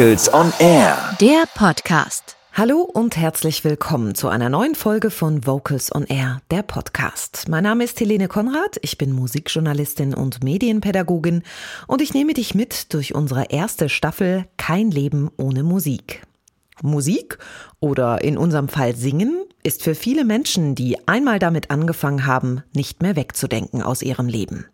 Vocals on Air. Der Podcast. Hallo und herzlich willkommen zu einer neuen Folge von Vocals on Air, der Podcast. Mein Name ist Helene Konrad, ich bin Musikjournalistin und Medienpädagogin und ich nehme dich mit durch unsere erste Staffel Kein Leben ohne Musik. Musik oder in unserem Fall Singen ist für viele Menschen, die einmal damit angefangen haben, nicht mehr wegzudenken aus ihrem Leben.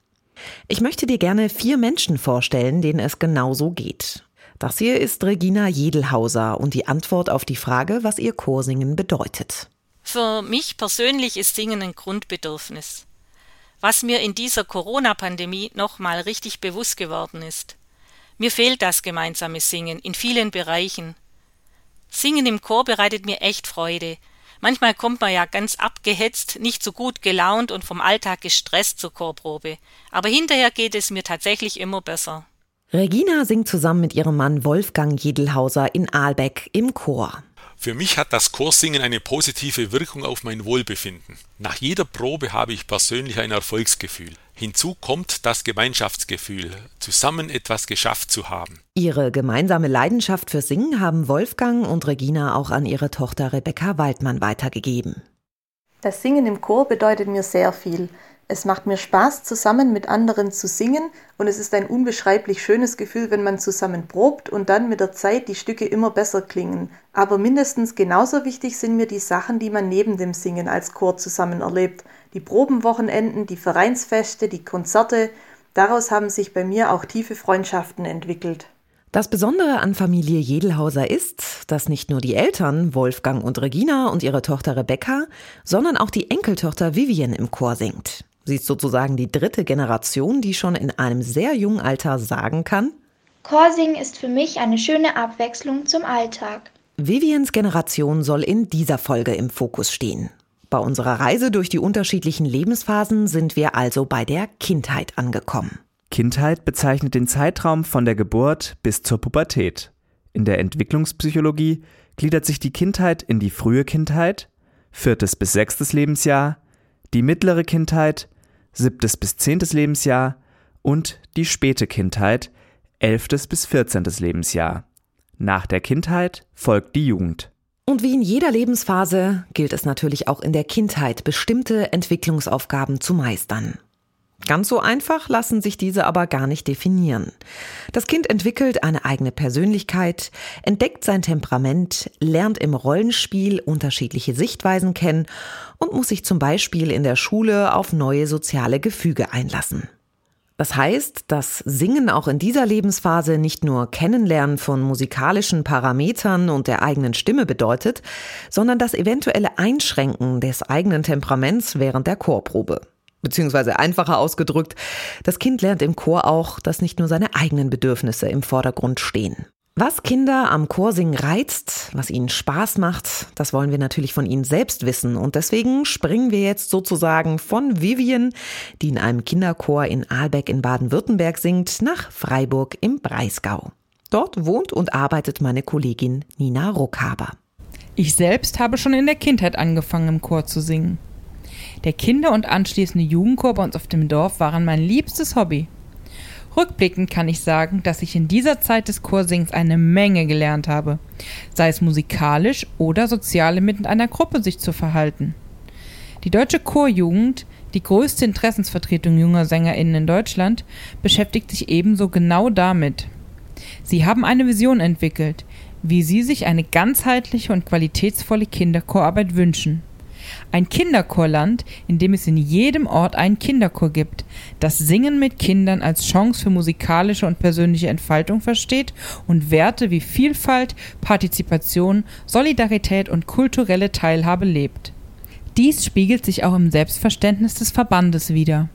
Ich möchte dir gerne vier Menschen vorstellen, denen es genauso geht. Das hier ist Regina Jedelhauser und die Antwort auf die Frage, was ihr Chorsingen bedeutet. Für mich persönlich ist Singen ein Grundbedürfnis. Was mir in dieser Corona-Pandemie nochmal richtig bewusst geworden ist. Mir fehlt das gemeinsame Singen in vielen Bereichen. Singen im Chor bereitet mir echt Freude. Manchmal kommt man ja ganz abgehetzt, nicht so gut gelaunt und vom Alltag gestresst zur Chorprobe. Aber hinterher geht es mir tatsächlich immer besser. Regina singt zusammen mit ihrem Mann Wolfgang Jedelhauser in Aalbeck im Chor. Für mich hat das Chorsingen eine positive Wirkung auf mein Wohlbefinden. Nach jeder Probe habe ich persönlich ein Erfolgsgefühl. Hinzu kommt das Gemeinschaftsgefühl, zusammen etwas geschafft zu haben. Ihre gemeinsame Leidenschaft für Singen haben Wolfgang und Regina auch an ihre Tochter Rebecca Waldmann weitergegeben. Das Singen im Chor bedeutet mir sehr viel. Es macht mir Spaß, zusammen mit anderen zu singen und es ist ein unbeschreiblich schönes Gefühl, wenn man zusammen probt und dann mit der Zeit die Stücke immer besser klingen. Aber mindestens genauso wichtig sind mir die Sachen, die man neben dem Singen als Chor zusammen erlebt. Die Probenwochenenden, die Vereinsfeste, die Konzerte. Daraus haben sich bei mir auch tiefe Freundschaften entwickelt. Das Besondere an Familie Jedelhauser ist, dass nicht nur die Eltern Wolfgang und Regina und ihre Tochter Rebecca, sondern auch die Enkeltochter Vivian im Chor singt. Sie ist sozusagen die dritte Generation, die schon in einem sehr jungen Alter sagen kann, Chorsingen ist für mich eine schöne Abwechslung zum Alltag. Vivians Generation soll in dieser Folge im Fokus stehen. Bei unserer Reise durch die unterschiedlichen Lebensphasen sind wir also bei der Kindheit angekommen. Kindheit bezeichnet den Zeitraum von der Geburt bis zur Pubertät. In der Entwicklungspsychologie gliedert sich die Kindheit in die frühe Kindheit, viertes bis sechstes Lebensjahr, die mittlere Kindheit, siebtes bis zehntes Lebensjahr und die späte Kindheit, elftes bis vierzehntes Lebensjahr. Nach der Kindheit folgt die Jugend. Und wie in jeder Lebensphase gilt es natürlich auch in der Kindheit, bestimmte Entwicklungsaufgaben zu meistern. Ganz so einfach lassen sich diese aber gar nicht definieren. Das Kind entwickelt eine eigene Persönlichkeit, entdeckt sein Temperament, lernt im Rollenspiel unterschiedliche Sichtweisen kennen und muss sich zum Beispiel in der Schule auf neue soziale Gefüge einlassen. Das heißt, dass Singen auch in dieser Lebensphase nicht nur Kennenlernen von musikalischen Parametern und der eigenen Stimme bedeutet, sondern das eventuelle Einschränken des eigenen Temperaments während der Chorprobe. Beziehungsweise einfacher ausgedrückt, das Kind lernt im Chor auch, dass nicht nur seine eigenen Bedürfnisse im Vordergrund stehen. Was Kinder am Chorsingen reizt, was ihnen Spaß macht, das wollen wir natürlich von ihnen selbst wissen. Und deswegen springen wir jetzt sozusagen von Vivian, die in einem Kinderchor in Aalbeck in Baden-Württemberg singt, nach Freiburg im Breisgau. Dort wohnt und arbeitet meine Kollegin Nina Ruckhaber. Ich selbst habe schon in der Kindheit angefangen, im Chor zu singen. Der Kinder- und anschließende Jugendchor bei uns auf dem Dorf waren mein liebstes Hobby. Rückblickend kann ich sagen, dass ich in dieser Zeit des Chorsings eine Menge gelernt habe, sei es musikalisch oder sozial mit einer Gruppe sich zu verhalten. Die deutsche Chorjugend, die größte Interessensvertretung junger SängerInnen in Deutschland, beschäftigt sich ebenso genau damit. Sie haben eine Vision entwickelt, wie sie sich eine ganzheitliche und qualitätsvolle Kinderchorarbeit wünschen. Ein Kinderchorland, in dem es in jedem Ort einen Kinderchor gibt, das Singen mit Kindern als Chance für musikalische und persönliche Entfaltung versteht und Werte wie Vielfalt, Partizipation, Solidarität und kulturelle Teilhabe lebt. Dies spiegelt sich auch im Selbstverständnis des Verbandes wider.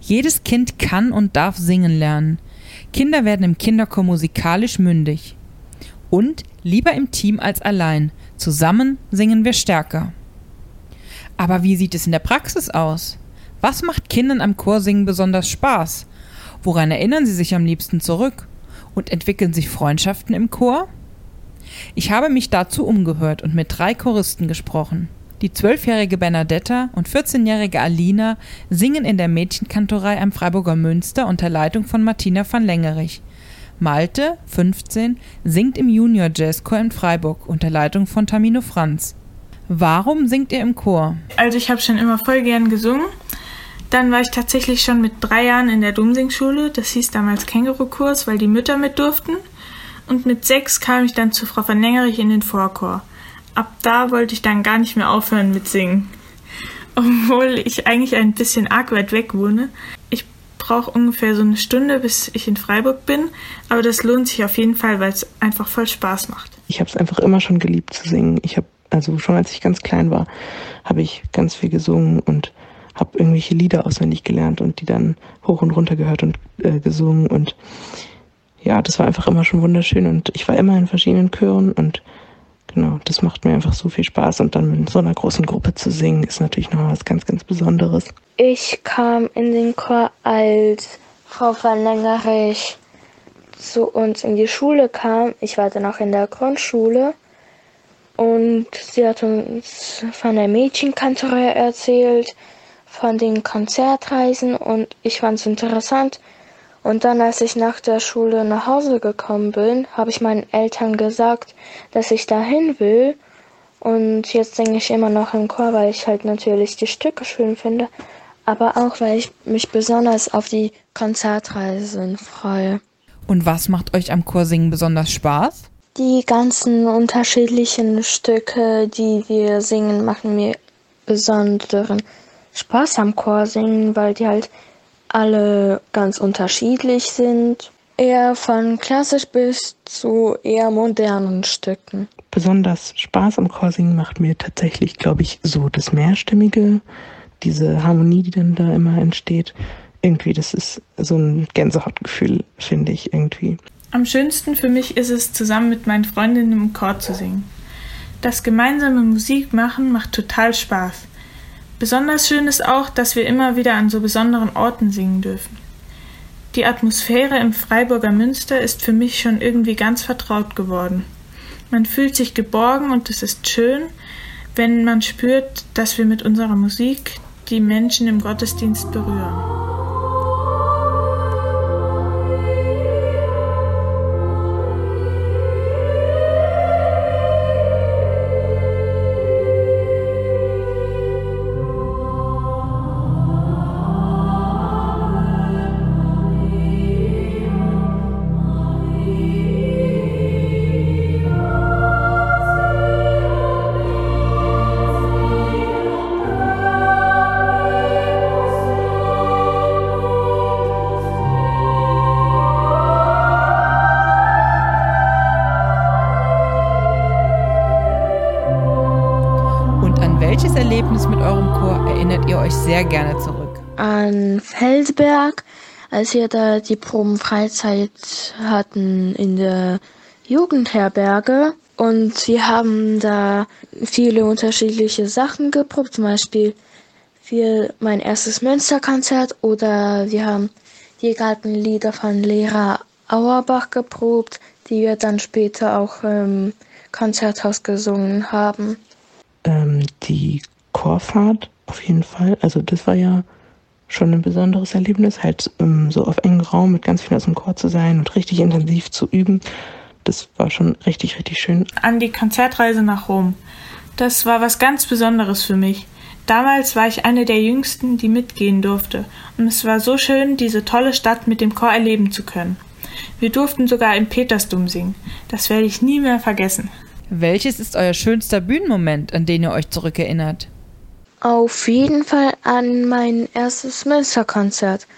Jedes Kind kann und darf singen lernen. Kinder werden im Kinderchor musikalisch mündig. Und lieber im Team als allein. Zusammen singen wir stärker. Aber wie sieht es in der Praxis aus? Was macht Kindern am Chorsingen besonders Spaß? Woran erinnern sie sich am liebsten zurück? Und entwickeln sich Freundschaften im Chor? Ich habe mich dazu umgehört und mit drei Choristen gesprochen. Die zwölfjährige Bernadetta und 14-jährige Alina singen in der Mädchenkantorei am Freiburger Münster unter Leitung von Martina van Lengerich. Malte, 15, singt im Junior Jazzchor in Freiburg unter Leitung von Tamino Franz. Warum singt ihr im Chor? Also ich habe schon immer voll gern gesungen. Dann war ich tatsächlich schon mit drei Jahren in der Domsingschule. Das hieß damals Känguru-Kurs, weil die Mütter mit durften. Und mit sechs kam ich dann zu Frau van Lengerich in den Vorchor. Ab da wollte ich dann gar nicht mehr aufhören mit Singen. Obwohl ich eigentlich ein bisschen arg weit weg wohne. Ich brauche ungefähr so eine Stunde, bis ich in Freiburg bin. Aber das lohnt sich auf jeden Fall, weil es einfach voll Spaß macht. Ich habe es einfach immer schon geliebt zu singen. Ich habe, also schon als ich ganz klein war, habe ich ganz viel gesungen und habe irgendwelche Lieder auswendig gelernt und die dann hoch und runter gehört und äh, gesungen. Und ja, das war einfach immer schon wunderschön. Und ich war immer in verschiedenen Chören und genau, das macht mir einfach so viel Spaß. Und dann mit so einer großen Gruppe zu singen, ist natürlich noch was ganz, ganz Besonderes. Ich kam in den Chor, als Frau van Lengerich zu uns in die Schule kam. Ich war dann auch in der Grundschule. Und sie hat uns von der Mädchenkantorei erzählt, von den Konzertreisen und ich fand es interessant. Und dann, als ich nach der Schule nach Hause gekommen bin, habe ich meinen Eltern gesagt, dass ich dahin will. Und jetzt singe ich immer noch im Chor, weil ich halt natürlich die Stücke schön finde, aber auch, weil ich mich besonders auf die Konzertreisen freue. Und was macht euch am Chorsingen besonders Spaß? Die ganzen unterschiedlichen Stücke, die wir singen, machen mir besonderen Spaß am Chorsingen, weil die halt alle ganz unterschiedlich sind. Eher von klassisch bis zu eher modernen Stücken. Besonders Spaß am Chorsingen macht mir tatsächlich, glaube ich, so das Mehrstimmige, diese Harmonie, die dann da immer entsteht. Irgendwie, das ist so ein Gänsehautgefühl, finde ich irgendwie. Am schönsten für mich ist es, zusammen mit meinen Freundinnen im Chor zu singen. Das gemeinsame Musik machen macht total Spaß. Besonders schön ist auch, dass wir immer wieder an so besonderen Orten singen dürfen. Die Atmosphäre im Freiburger Münster ist für mich schon irgendwie ganz vertraut geworden. Man fühlt sich geborgen und es ist schön, wenn man spürt, dass wir mit unserer Musik die Menschen im Gottesdienst berühren. Sehr gerne zurück? An Felsberg, als wir da die Probenfreizeit hatten in der Jugendherberge. Und wir haben da viele unterschiedliche Sachen geprobt, zum Beispiel für mein erstes Münsterkonzert oder wir haben die Gartenlieder von Lehrer Auerbach geprobt, die wir dann später auch im Konzerthaus gesungen haben ähm, die Chorfahrt auf jeden Fall. Also das war ja schon ein besonderes Erlebnis, halt ähm, so auf engem Raum mit ganz vielen aus dem Chor zu sein und richtig intensiv zu üben. Das war schon richtig, richtig schön. An die Konzertreise nach Rom. Das war was ganz Besonderes für mich. Damals war ich eine der jüngsten, die mitgehen durfte, und es war so schön, diese tolle Stadt mit dem Chor erleben zu können. Wir durften sogar im Petersdom singen. Das werde ich nie mehr vergessen. Welches ist euer schönster Bühnenmoment, an den ihr euch zurückerinnert? Auf jeden Fall an mein erstes Münsterkonzert.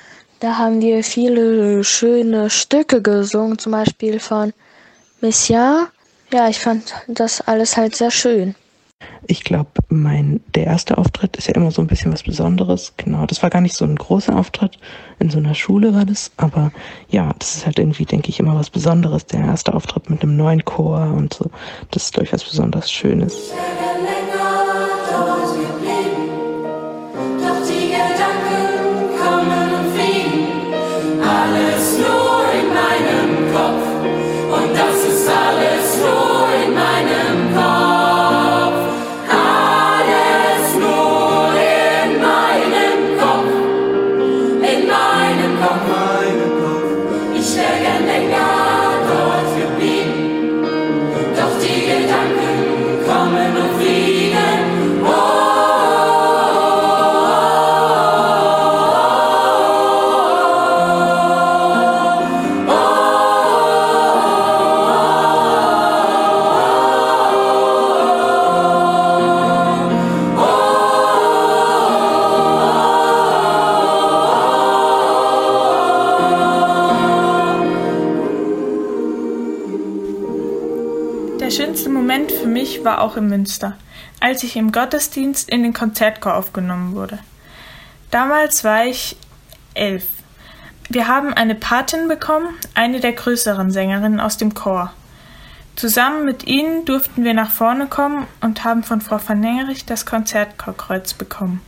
Da haben wir viele schöne Stücke gesungen, zum Beispiel von Messiah. Ja, ich fand das alles halt sehr schön. Ich glaube, mein der erste Auftritt ist ja immer so ein bisschen was Besonderes. Genau, das war gar nicht so ein großer Auftritt. In so einer Schule war das, aber ja, das ist halt irgendwie, denke ich, immer was Besonderes. Der erste Auftritt mit einem neuen Chor und so. Das ist durchaus besonders Schönes. Auch in Münster, als ich im Gottesdienst in den Konzertchor aufgenommen wurde. Damals war ich elf. Wir haben eine Patin bekommen, eine der größeren Sängerinnen aus dem Chor. Zusammen mit ihnen durften wir nach vorne kommen und haben von Frau van Nengerich das Konzertchorkreuz bekommen.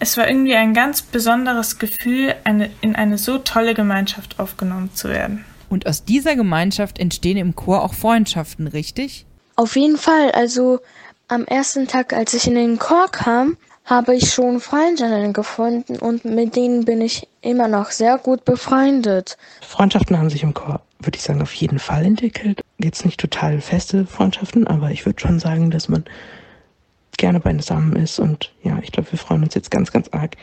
Es war irgendwie ein ganz besonderes Gefühl, eine, in eine so tolle Gemeinschaft aufgenommen zu werden. Und aus dieser Gemeinschaft entstehen im Chor auch Freundschaften, richtig? Auf jeden Fall. Also am ersten Tag, als ich in den Chor kam, habe ich schon Freundinnen gefunden und mit denen bin ich immer noch sehr gut befreundet. Freundschaften haben sich im Chor, würde ich sagen, auf jeden Fall entwickelt. Jetzt nicht total feste Freundschaften, aber ich würde schon sagen, dass man gerne beisammen ist und ja, ich glaube, wir freuen uns jetzt ganz, ganz arg,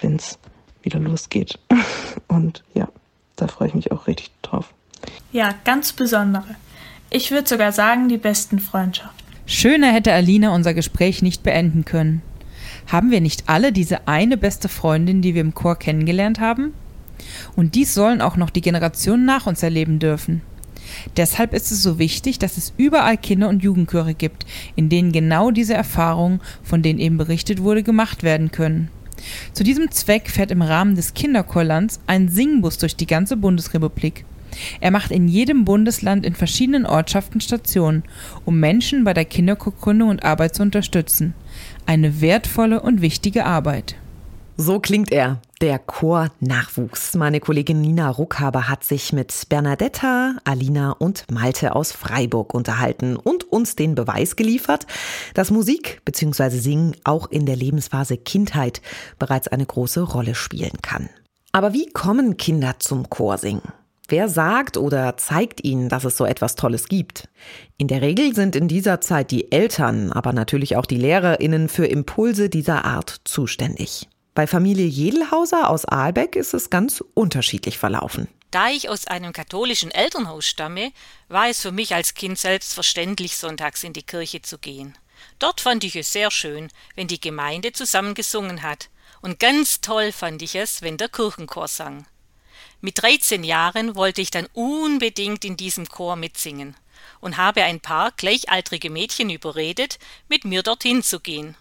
wenn es wieder losgeht. Und ja, da freue ich mich auch richtig drauf. Ja, ganz besondere. Ich würde sogar sagen, die besten Freundschaften. Schöner hätte Alina unser Gespräch nicht beenden können. Haben wir nicht alle diese eine beste Freundin, die wir im Chor kennengelernt haben? Und dies sollen auch noch die Generationen nach uns erleben dürfen. Deshalb ist es so wichtig, dass es überall Kinder- und Jugendchöre gibt, in denen genau diese Erfahrungen, von denen eben berichtet wurde, gemacht werden können. Zu diesem Zweck fährt im Rahmen des Kinderchorlands ein Singbus durch die ganze Bundesrepublik. Er macht in jedem Bundesland in verschiedenen Ortschaften Stationen, um Menschen bei der Kinderchorgründung und Arbeit zu unterstützen. Eine wertvolle und wichtige Arbeit. So klingt er, der Chor-Nachwuchs. Meine Kollegin Nina Ruckhaber hat sich mit Bernadetta, Alina und Malte aus Freiburg unterhalten und uns den Beweis geliefert, dass Musik bzw. Singen auch in der Lebensphase Kindheit bereits eine große Rolle spielen kann. Aber wie kommen Kinder zum Chorsingen? Wer sagt oder zeigt ihnen, dass es so etwas Tolles gibt? In der Regel sind in dieser Zeit die Eltern, aber natürlich auch die Lehrerinnen für Impulse dieser Art zuständig. Bei Familie Jedelhauser aus Aalbeck ist es ganz unterschiedlich verlaufen. Da ich aus einem katholischen Elternhaus stamme, war es für mich als Kind selbstverständlich, sonntags in die Kirche zu gehen. Dort fand ich es sehr schön, wenn die Gemeinde zusammen gesungen hat, und ganz toll fand ich es, wenn der Kirchenchor sang. Mit 13 Jahren wollte ich dann unbedingt in diesem Chor mitsingen und habe ein paar gleichaltrige Mädchen überredet, mit mir dorthin zu gehen.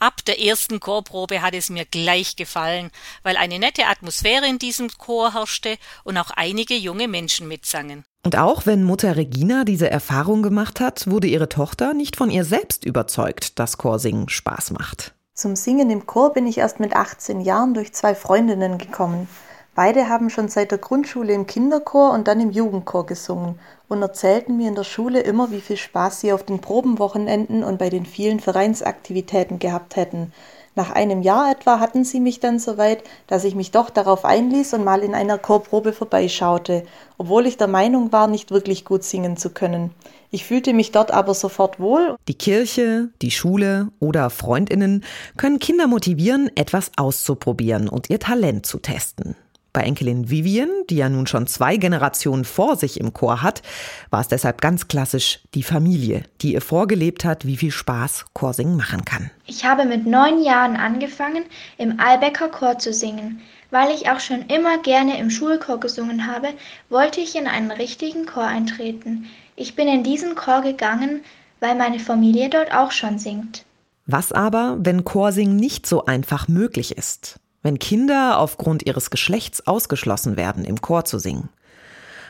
Ab der ersten Chorprobe hat es mir gleich gefallen, weil eine nette Atmosphäre in diesem Chor herrschte und auch einige junge Menschen mitsangen. Und auch wenn Mutter Regina diese Erfahrung gemacht hat, wurde ihre Tochter nicht von ihr selbst überzeugt, dass Chorsingen Spaß macht. Zum Singen im Chor bin ich erst mit 18 Jahren durch zwei Freundinnen gekommen. Beide haben schon seit der Grundschule im Kinderchor und dann im Jugendchor gesungen und erzählten mir in der Schule immer, wie viel Spaß sie auf den Probenwochenenden und bei den vielen Vereinsaktivitäten gehabt hätten. Nach einem Jahr etwa hatten sie mich dann so weit, dass ich mich doch darauf einließ und mal in einer Chorprobe vorbeischaute, obwohl ich der Meinung war, nicht wirklich gut singen zu können. Ich fühlte mich dort aber sofort wohl. Die Kirche, die Schule oder Freundinnen können Kinder motivieren, etwas auszuprobieren und ihr Talent zu testen. Bei Enkelin Vivian, die ja nun schon zwei Generationen vor sich im Chor hat, war es deshalb ganz klassisch die Familie, die ihr vorgelebt hat, wie viel Spaß Chorsingen machen kann. Ich habe mit neun Jahren angefangen, im Albecker Chor zu singen. Weil ich auch schon immer gerne im Schulchor gesungen habe, wollte ich in einen richtigen Chor eintreten. Ich bin in diesen Chor gegangen, weil meine Familie dort auch schon singt. Was aber, wenn Chorsingen nicht so einfach möglich ist? Wenn Kinder aufgrund ihres Geschlechts ausgeschlossen werden, im Chor zu singen.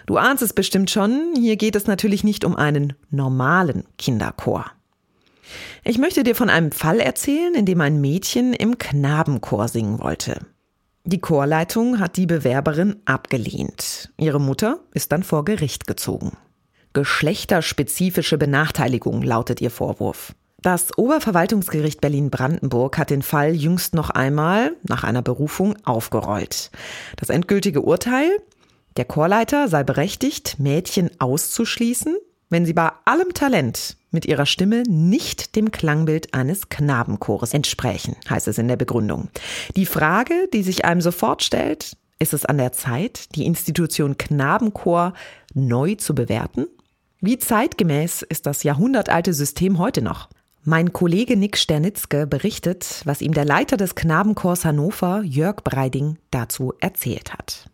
Du ahnst es bestimmt schon, hier geht es natürlich nicht um einen normalen Kinderchor. Ich möchte dir von einem Fall erzählen, in dem ein Mädchen im Knabenchor singen wollte. Die Chorleitung hat die Bewerberin abgelehnt. Ihre Mutter ist dann vor Gericht gezogen. Geschlechterspezifische Benachteiligung lautet ihr Vorwurf. Das Oberverwaltungsgericht Berlin-Brandenburg hat den Fall jüngst noch einmal nach einer Berufung aufgerollt. Das endgültige Urteil? Der Chorleiter sei berechtigt, Mädchen auszuschließen, wenn sie bei allem Talent mit ihrer Stimme nicht dem Klangbild eines Knabenchores entsprächen, heißt es in der Begründung. Die Frage, die sich einem sofort stellt, ist es an der Zeit, die Institution Knabenchor neu zu bewerten? Wie zeitgemäß ist das jahrhundertalte System heute noch? Mein Kollege Nick Sternitzke berichtet, was ihm der Leiter des Knabenchors Hannover, Jörg Breiding, dazu erzählt hat.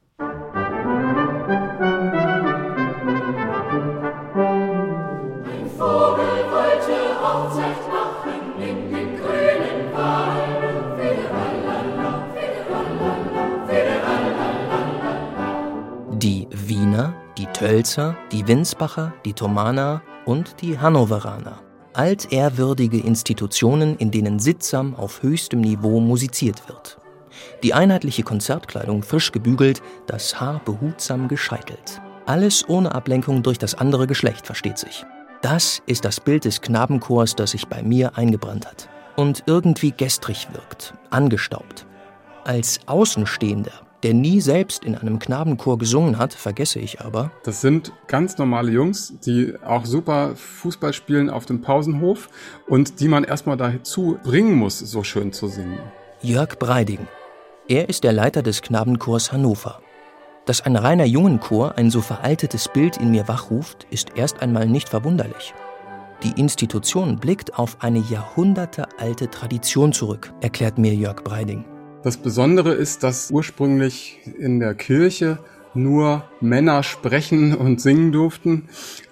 Die Wiener, die Tölzer, die Winsbacher, die Thomaner und die Hannoveraner. Altehrwürdige Institutionen, in denen sittsam auf höchstem Niveau musiziert wird. Die einheitliche Konzertkleidung frisch gebügelt, das Haar behutsam gescheitelt. Alles ohne Ablenkung durch das andere Geschlecht, versteht sich. Das ist das Bild des Knabenchors, das sich bei mir eingebrannt hat und irgendwie gestrig wirkt, angestaubt. Als Außenstehender, der nie selbst in einem Knabenchor gesungen hat, vergesse ich aber. Das sind ganz normale Jungs, die auch super Fußball spielen auf dem Pausenhof und die man erstmal dazu bringen muss, so schön zu singen. Jörg Breiding. Er ist der Leiter des Knabenchors Hannover. Dass ein reiner Jungenchor ein so veraltetes Bild in mir wachruft, ist erst einmal nicht verwunderlich. Die Institution blickt auf eine jahrhundertealte Tradition zurück, erklärt mir Jörg Breiding. Das Besondere ist, dass ursprünglich in der Kirche nur Männer sprechen und singen durften.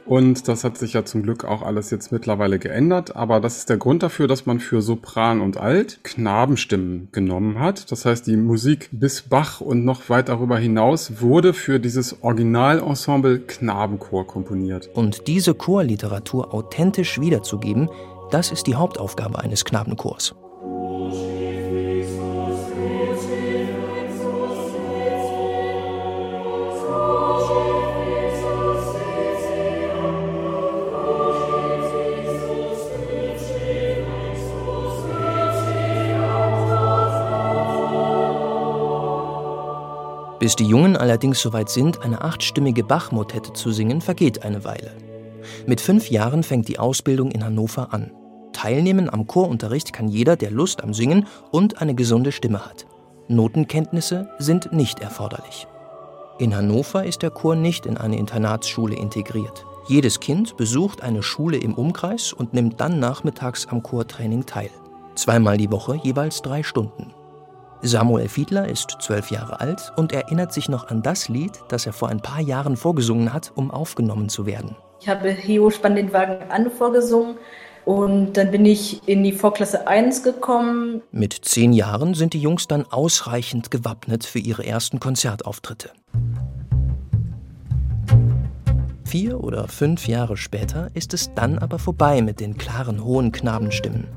Und das hat sich ja zum Glück auch alles jetzt mittlerweile geändert. Aber das ist der Grund dafür, dass man für Sopran und Alt Knabenstimmen genommen hat. Das heißt, die Musik bis Bach und noch weit darüber hinaus wurde für dieses Originalensemble Knabenchor komponiert. Und diese Chorliteratur authentisch wiederzugeben, das ist die Hauptaufgabe eines Knabenchors. Bis die Jungen allerdings soweit sind, eine achtstimmige Bach-Motette zu singen, vergeht eine Weile. Mit fünf Jahren fängt die Ausbildung in Hannover an. Teilnehmen am Chorunterricht kann jeder, der Lust am Singen und eine gesunde Stimme hat. Notenkenntnisse sind nicht erforderlich. In Hannover ist der Chor nicht in eine Internatsschule integriert. Jedes Kind besucht eine Schule im Umkreis und nimmt dann nachmittags am Chortraining teil. Zweimal die Woche jeweils drei Stunden. Samuel Fiedler ist zwölf Jahre alt und erinnert sich noch an das Lied, das er vor ein paar Jahren vorgesungen hat, um aufgenommen zu werden. Ich habe Heo spann den Wagen an vorgesungen und dann bin ich in die Vorklasse 1 gekommen. Mit zehn Jahren sind die Jungs dann ausreichend gewappnet für ihre ersten Konzertauftritte. Vier oder fünf Jahre später ist es dann aber vorbei mit den klaren, hohen Knabenstimmen.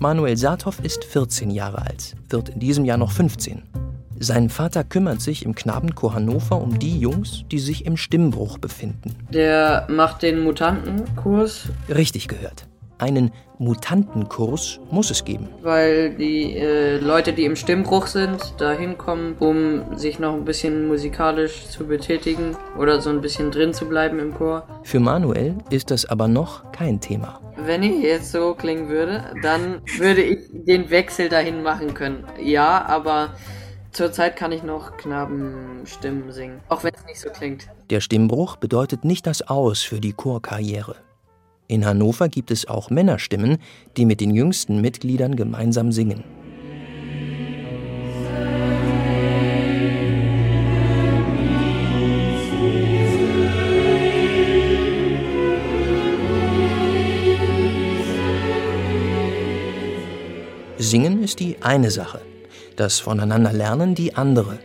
Manuel Saathoff ist 14 Jahre alt, wird in diesem Jahr noch 15. Sein Vater kümmert sich im Knabenchor Hannover um die Jungs, die sich im Stimmbruch befinden. Der macht den Mutantenkurs. Richtig gehört. Einen Mutantenkurs muss es geben. Weil die äh, Leute, die im Stimmbruch sind, da hinkommen, um sich noch ein bisschen musikalisch zu betätigen oder so ein bisschen drin zu bleiben im Chor. Für Manuel ist das aber noch kein Thema. Wenn ich jetzt so klingen würde, dann würde ich den Wechsel dahin machen können. Ja, aber zurzeit kann ich noch Knabenstimmen singen, auch wenn es nicht so klingt. Der Stimmbruch bedeutet nicht das Aus für die Chorkarriere. In Hannover gibt es auch Männerstimmen, die mit den jüngsten Mitgliedern gemeinsam singen. Singen ist die eine Sache, das Voneinanderlernen die andere.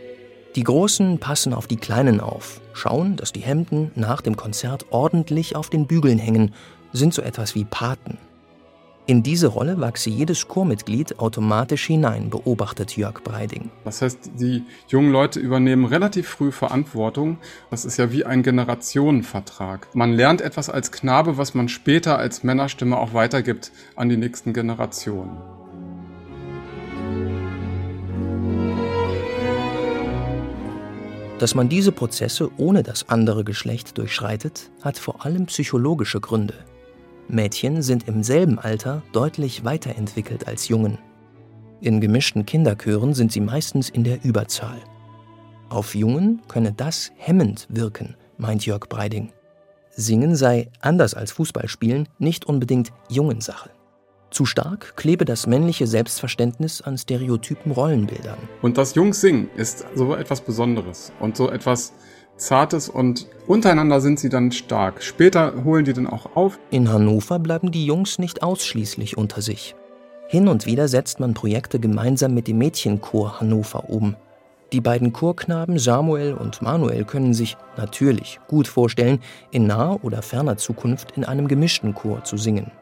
Die Großen passen auf die Kleinen auf, schauen, dass die Hemden nach dem Konzert ordentlich auf den Bügeln hängen sind so etwas wie Paten. In diese Rolle wachse jedes Chormitglied automatisch hinein, beobachtet Jörg Breiding. Das heißt, die jungen Leute übernehmen relativ früh Verantwortung. Das ist ja wie ein Generationenvertrag. Man lernt etwas als Knabe, was man später als Männerstimme auch weitergibt an die nächsten Generationen. Dass man diese Prozesse ohne das andere Geschlecht durchschreitet, hat vor allem psychologische Gründe. Mädchen sind im selben Alter deutlich weiterentwickelt als Jungen. In gemischten Kinderchören sind sie meistens in der Überzahl. Auf Jungen könne das hemmend wirken, meint Jörg Breiding. Singen sei, anders als Fußballspielen, nicht unbedingt Jungensache. Zu stark klebe das männliche Selbstverständnis an stereotypen Rollenbildern. Und das Jungsingen ist so etwas Besonderes und so etwas Zartes und untereinander sind sie dann stark. Später holen die dann auch auf. In Hannover bleiben die Jungs nicht ausschließlich unter sich. Hin und wieder setzt man Projekte gemeinsam mit dem Mädchenchor Hannover um. Die beiden Chorknaben Samuel und Manuel können sich natürlich gut vorstellen, in naher oder ferner Zukunft in einem gemischten Chor zu singen.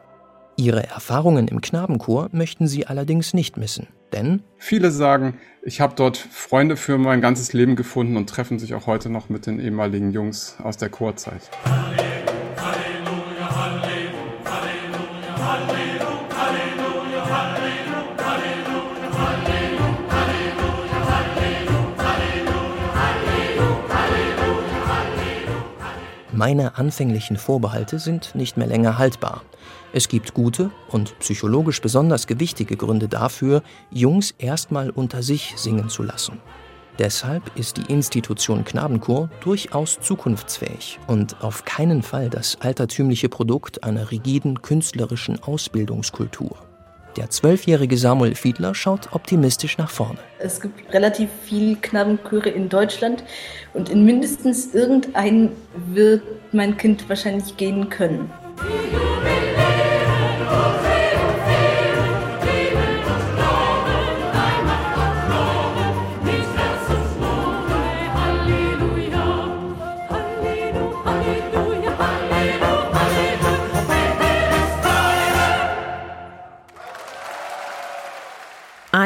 Ihre Erfahrungen im Knabenchor möchten sie allerdings nicht missen, denn viele sagen, ich habe dort Freunde für mein ganzes Leben gefunden und treffen sich auch heute noch mit den ehemaligen Jungs aus der Chorzeit. Meine anfänglichen Vorbehalte sind nicht mehr länger haltbar. Es gibt gute und psychologisch besonders gewichtige Gründe dafür, Jungs erstmal unter sich singen zu lassen. Deshalb ist die Institution Knabenchor durchaus zukunftsfähig und auf keinen Fall das altertümliche Produkt einer rigiden künstlerischen Ausbildungskultur. Der zwölfjährige Samuel Fiedler schaut optimistisch nach vorne. Es gibt relativ viele Knabenchöre in Deutschland und in mindestens irgendeinen wird mein Kind wahrscheinlich gehen können.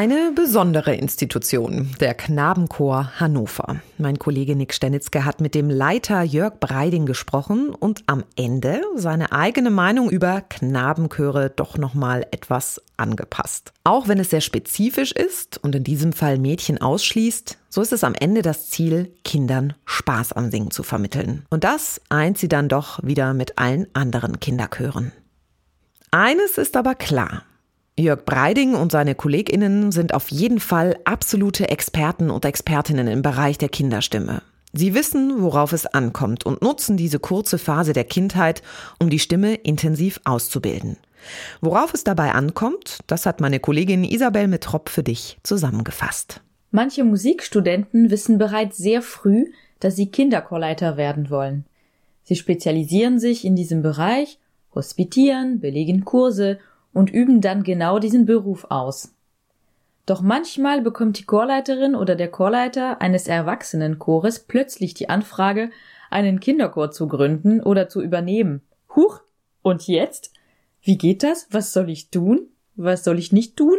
Eine besondere Institution, der Knabenchor Hannover. Mein Kollege Nick Stenitzke hat mit dem Leiter Jörg Breiding gesprochen und am Ende seine eigene Meinung über Knabenchöre doch nochmal etwas angepasst. Auch wenn es sehr spezifisch ist und in diesem Fall Mädchen ausschließt, so ist es am Ende das Ziel, Kindern Spaß am Singen zu vermitteln. Und das eint sie dann doch wieder mit allen anderen Kinderchören. Eines ist aber klar. Jörg Breiding und seine KollegInnen sind auf jeden Fall absolute Experten und Expertinnen im Bereich der Kinderstimme. Sie wissen, worauf es ankommt und nutzen diese kurze Phase der Kindheit, um die Stimme intensiv auszubilden. Worauf es dabei ankommt, das hat meine Kollegin Isabel Metrop für dich zusammengefasst. Manche Musikstudenten wissen bereits sehr früh, dass sie Kinderchorleiter werden wollen. Sie spezialisieren sich in diesem Bereich, hospitieren, belegen Kurse und üben dann genau diesen Beruf aus. Doch manchmal bekommt die Chorleiterin oder der Chorleiter eines Erwachsenenchores plötzlich die Anfrage, einen Kinderchor zu gründen oder zu übernehmen. Huch, und jetzt? Wie geht das? Was soll ich tun? Was soll ich nicht tun?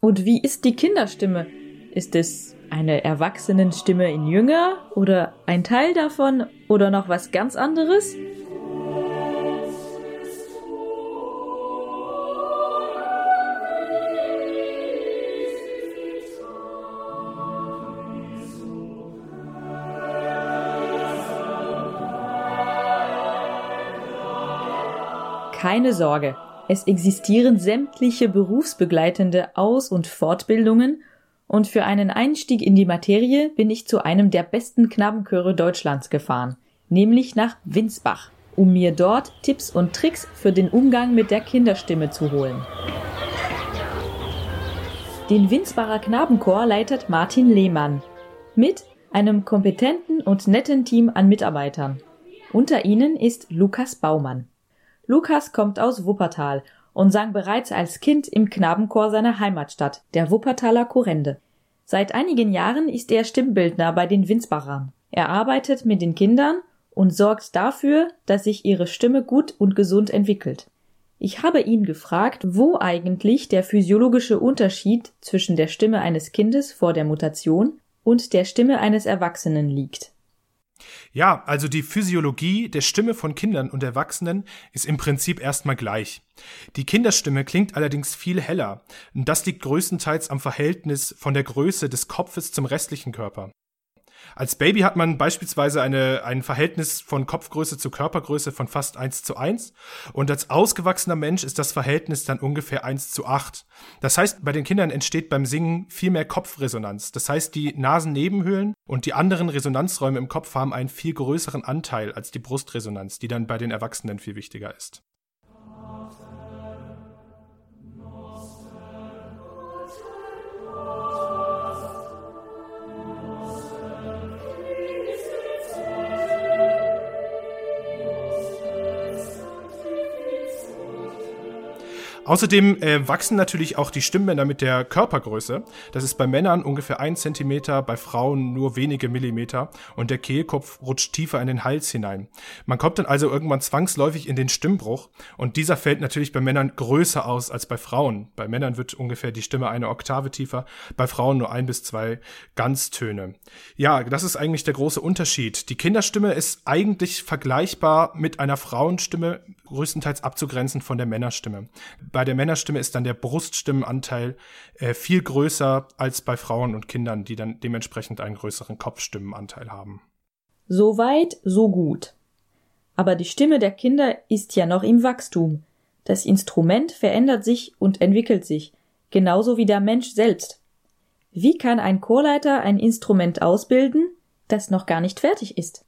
Und wie ist die Kinderstimme? Ist es eine Erwachsenenstimme in Jünger oder ein Teil davon oder noch was ganz anderes? Keine Sorge, es existieren sämtliche berufsbegleitende Aus- und Fortbildungen und für einen Einstieg in die Materie bin ich zu einem der besten Knabenchöre Deutschlands gefahren, nämlich nach Winsbach, um mir dort Tipps und Tricks für den Umgang mit der Kinderstimme zu holen. Den Winsbacher Knabenchor leitet Martin Lehmann mit einem kompetenten und netten Team an Mitarbeitern. Unter ihnen ist Lukas Baumann. Lukas kommt aus Wuppertal und sang bereits als Kind im Knabenchor seiner Heimatstadt, der Wuppertaler Kurrende. Seit einigen Jahren ist er Stimmbildner bei den Winsbachern. Er arbeitet mit den Kindern und sorgt dafür, dass sich ihre Stimme gut und gesund entwickelt. Ich habe ihn gefragt, wo eigentlich der physiologische Unterschied zwischen der Stimme eines Kindes vor der Mutation und der Stimme eines Erwachsenen liegt. Ja, also die Physiologie der Stimme von Kindern und Erwachsenen ist im Prinzip erstmal gleich. Die Kinderstimme klingt allerdings viel heller. Und das liegt größtenteils am Verhältnis von der Größe des Kopfes zum restlichen Körper. Als Baby hat man beispielsweise eine, ein Verhältnis von Kopfgröße zu Körpergröße von fast 1 zu 1 und als ausgewachsener Mensch ist das Verhältnis dann ungefähr 1 zu 8. Das heißt, bei den Kindern entsteht beim Singen viel mehr Kopfresonanz. Das heißt, die Nasennebenhöhlen und die anderen Resonanzräume im Kopf haben einen viel größeren Anteil als die Brustresonanz, die dann bei den Erwachsenen viel wichtiger ist. Außerdem äh, wachsen natürlich auch die Stimmbänder mit der Körpergröße. Das ist bei Männern ungefähr ein Zentimeter, bei Frauen nur wenige Millimeter und der Kehlkopf rutscht tiefer in den Hals hinein. Man kommt dann also irgendwann zwangsläufig in den Stimmbruch und dieser fällt natürlich bei Männern größer aus als bei Frauen. Bei Männern wird ungefähr die Stimme eine Oktave tiefer, bei Frauen nur ein bis zwei Ganztöne. Ja, das ist eigentlich der große Unterschied. Die Kinderstimme ist eigentlich vergleichbar mit einer Frauenstimme, größtenteils abzugrenzen von der Männerstimme. Bei der Männerstimme ist dann der Bruststimmenanteil äh, viel größer als bei Frauen und Kindern, die dann dementsprechend einen größeren Kopfstimmenanteil haben. So weit, so gut. Aber die Stimme der Kinder ist ja noch im Wachstum. Das Instrument verändert sich und entwickelt sich, genauso wie der Mensch selbst. Wie kann ein Chorleiter ein Instrument ausbilden, das noch gar nicht fertig ist?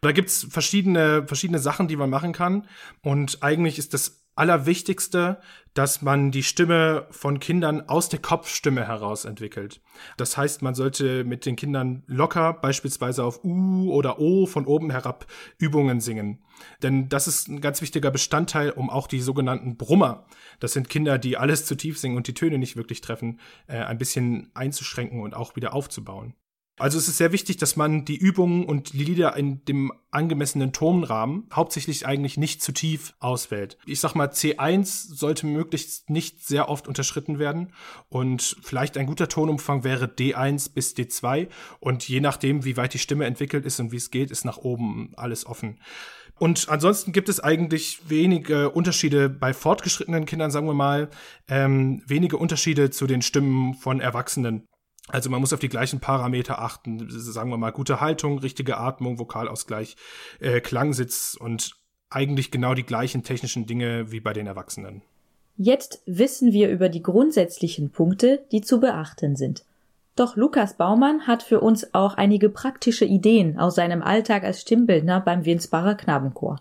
Da gibt's verschiedene, verschiedene Sachen, die man machen kann. Und eigentlich ist das Allerwichtigste, dass man die Stimme von Kindern aus der Kopfstimme heraus entwickelt. Das heißt, man sollte mit den Kindern locker beispielsweise auf U oder O von oben herab Übungen singen. Denn das ist ein ganz wichtiger Bestandteil, um auch die sogenannten Brummer, das sind Kinder, die alles zu tief singen und die Töne nicht wirklich treffen, äh, ein bisschen einzuschränken und auch wieder aufzubauen. Also es ist sehr wichtig, dass man die Übungen und die Lieder in dem angemessenen Tonrahmen hauptsächlich eigentlich nicht zu tief auswählt. Ich sag mal, C1 sollte möglichst nicht sehr oft unterschritten werden und vielleicht ein guter Tonumfang wäre D1 bis D2 und je nachdem, wie weit die Stimme entwickelt ist und wie es geht, ist nach oben alles offen. Und ansonsten gibt es eigentlich wenige Unterschiede bei fortgeschrittenen Kindern, sagen wir mal, ähm, wenige Unterschiede zu den Stimmen von Erwachsenen. Also man muss auf die gleichen Parameter achten, sagen wir mal gute Haltung, richtige Atmung, Vokalausgleich, äh, Klangsitz und eigentlich genau die gleichen technischen Dinge wie bei den Erwachsenen. Jetzt wissen wir über die grundsätzlichen Punkte, die zu beachten sind. Doch Lukas Baumann hat für uns auch einige praktische Ideen aus seinem Alltag als Stimmbildner beim Winsbacher Knabenchor.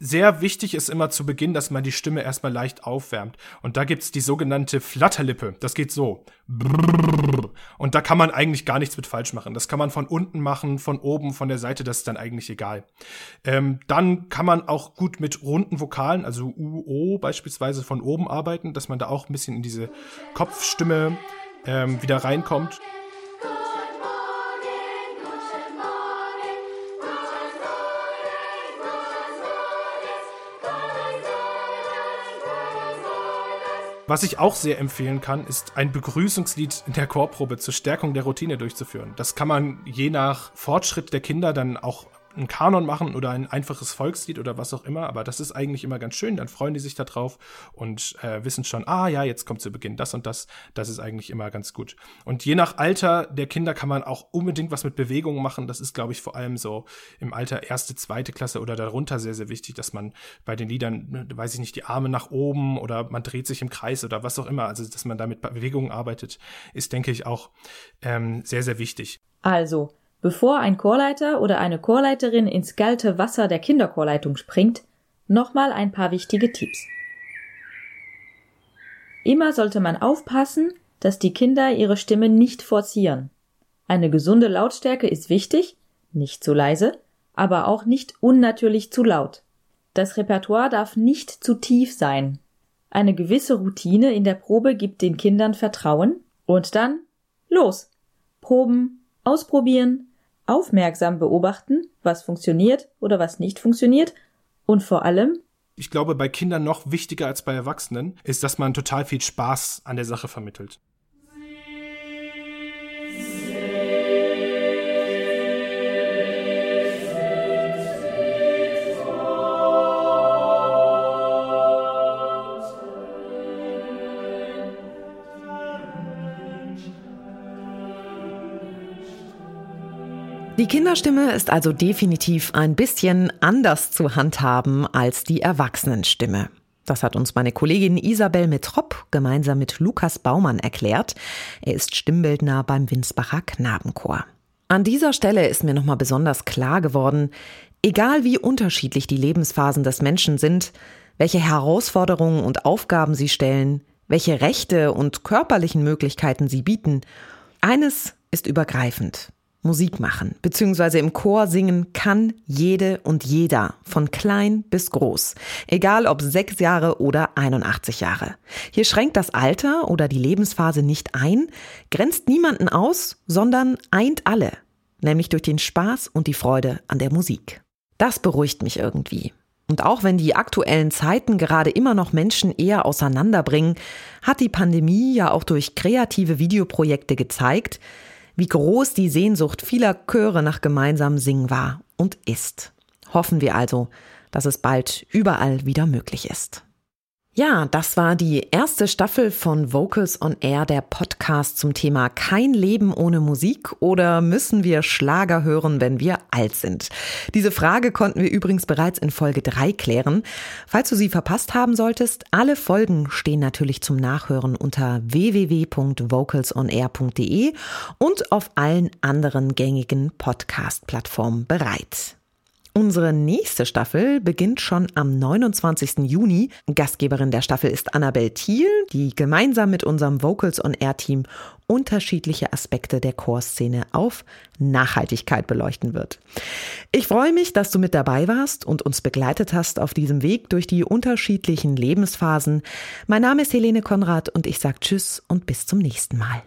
Sehr wichtig ist immer zu Beginn, dass man die Stimme erstmal leicht aufwärmt. Und da gibt's die sogenannte Flatterlippe. Das geht so. Und da kann man eigentlich gar nichts mit falsch machen. Das kann man von unten machen, von oben, von der Seite, das ist dann eigentlich egal. Ähm, dann kann man auch gut mit runden Vokalen, also U, O beispielsweise von oben arbeiten, dass man da auch ein bisschen in diese Kopfstimme ähm, wieder reinkommt. Was ich auch sehr empfehlen kann, ist ein Begrüßungslied in der Chorprobe zur Stärkung der Routine durchzuführen. Das kann man je nach Fortschritt der Kinder dann auch einen Kanon machen oder ein einfaches Volkslied oder was auch immer, aber das ist eigentlich immer ganz schön, dann freuen die sich da drauf und äh, wissen schon, ah ja, jetzt kommt zu Beginn das und das, das ist eigentlich immer ganz gut. Und je nach Alter der Kinder kann man auch unbedingt was mit Bewegungen machen, das ist, glaube ich, vor allem so im Alter erste, zweite Klasse oder darunter sehr, sehr wichtig, dass man bei den Liedern, ne, weiß ich nicht, die Arme nach oben oder man dreht sich im Kreis oder was auch immer, also dass man da mit Bewegungen arbeitet, ist, denke ich, auch ähm, sehr, sehr wichtig. Also, Bevor ein Chorleiter oder eine Chorleiterin ins kalte Wasser der Kinderchorleitung springt, nochmal ein paar wichtige Tipps. Immer sollte man aufpassen, dass die Kinder ihre Stimme nicht forcieren. Eine gesunde Lautstärke ist wichtig, nicht zu leise, aber auch nicht unnatürlich zu laut. Das Repertoire darf nicht zu tief sein. Eine gewisse Routine in der Probe gibt den Kindern Vertrauen und dann los. Proben, ausprobieren, aufmerksam beobachten, was funktioniert oder was nicht funktioniert und vor allem ich glaube, bei Kindern noch wichtiger als bei Erwachsenen ist, dass man total viel Spaß an der Sache vermittelt. Die Kinderstimme ist also definitiv ein bisschen anders zu handhaben als die Erwachsenenstimme. Das hat uns meine Kollegin Isabel Metrop gemeinsam mit Lukas Baumann erklärt. Er ist Stimmbildner beim Winsbacher Knabenchor. An dieser Stelle ist mir nochmal besonders klar geworden, egal wie unterschiedlich die Lebensphasen des Menschen sind, welche Herausforderungen und Aufgaben sie stellen, welche Rechte und körperlichen Möglichkeiten sie bieten, eines ist übergreifend. Musik machen bzw. im Chor singen kann jede und jeder, von klein bis groß, egal ob sechs Jahre oder 81 Jahre. Hier schränkt das Alter oder die Lebensphase nicht ein, grenzt niemanden aus, sondern eint alle, nämlich durch den Spaß und die Freude an der Musik. Das beruhigt mich irgendwie. Und auch wenn die aktuellen Zeiten gerade immer noch Menschen eher auseinanderbringen, hat die Pandemie ja auch durch kreative Videoprojekte gezeigt, wie groß die Sehnsucht vieler Chöre nach gemeinsamem Singen war und ist. Hoffen wir also, dass es bald überall wieder möglich ist. Ja, das war die erste Staffel von Vocals on Air, der Podcast zum Thema Kein Leben ohne Musik oder müssen wir Schlager hören, wenn wir alt sind? Diese Frage konnten wir übrigens bereits in Folge 3 klären. Falls du sie verpasst haben solltest, alle Folgen stehen natürlich zum Nachhören unter www.vocalsonair.de und auf allen anderen gängigen Podcast-Plattformen bereit. Unsere nächste Staffel beginnt schon am 29. Juni. Gastgeberin der Staffel ist Annabel Thiel, die gemeinsam mit unserem Vocals on Air Team unterschiedliche Aspekte der Chorszene auf Nachhaltigkeit beleuchten wird. Ich freue mich, dass du mit dabei warst und uns begleitet hast auf diesem Weg durch die unterschiedlichen Lebensphasen. Mein Name ist Helene Konrad und ich sage Tschüss und bis zum nächsten Mal.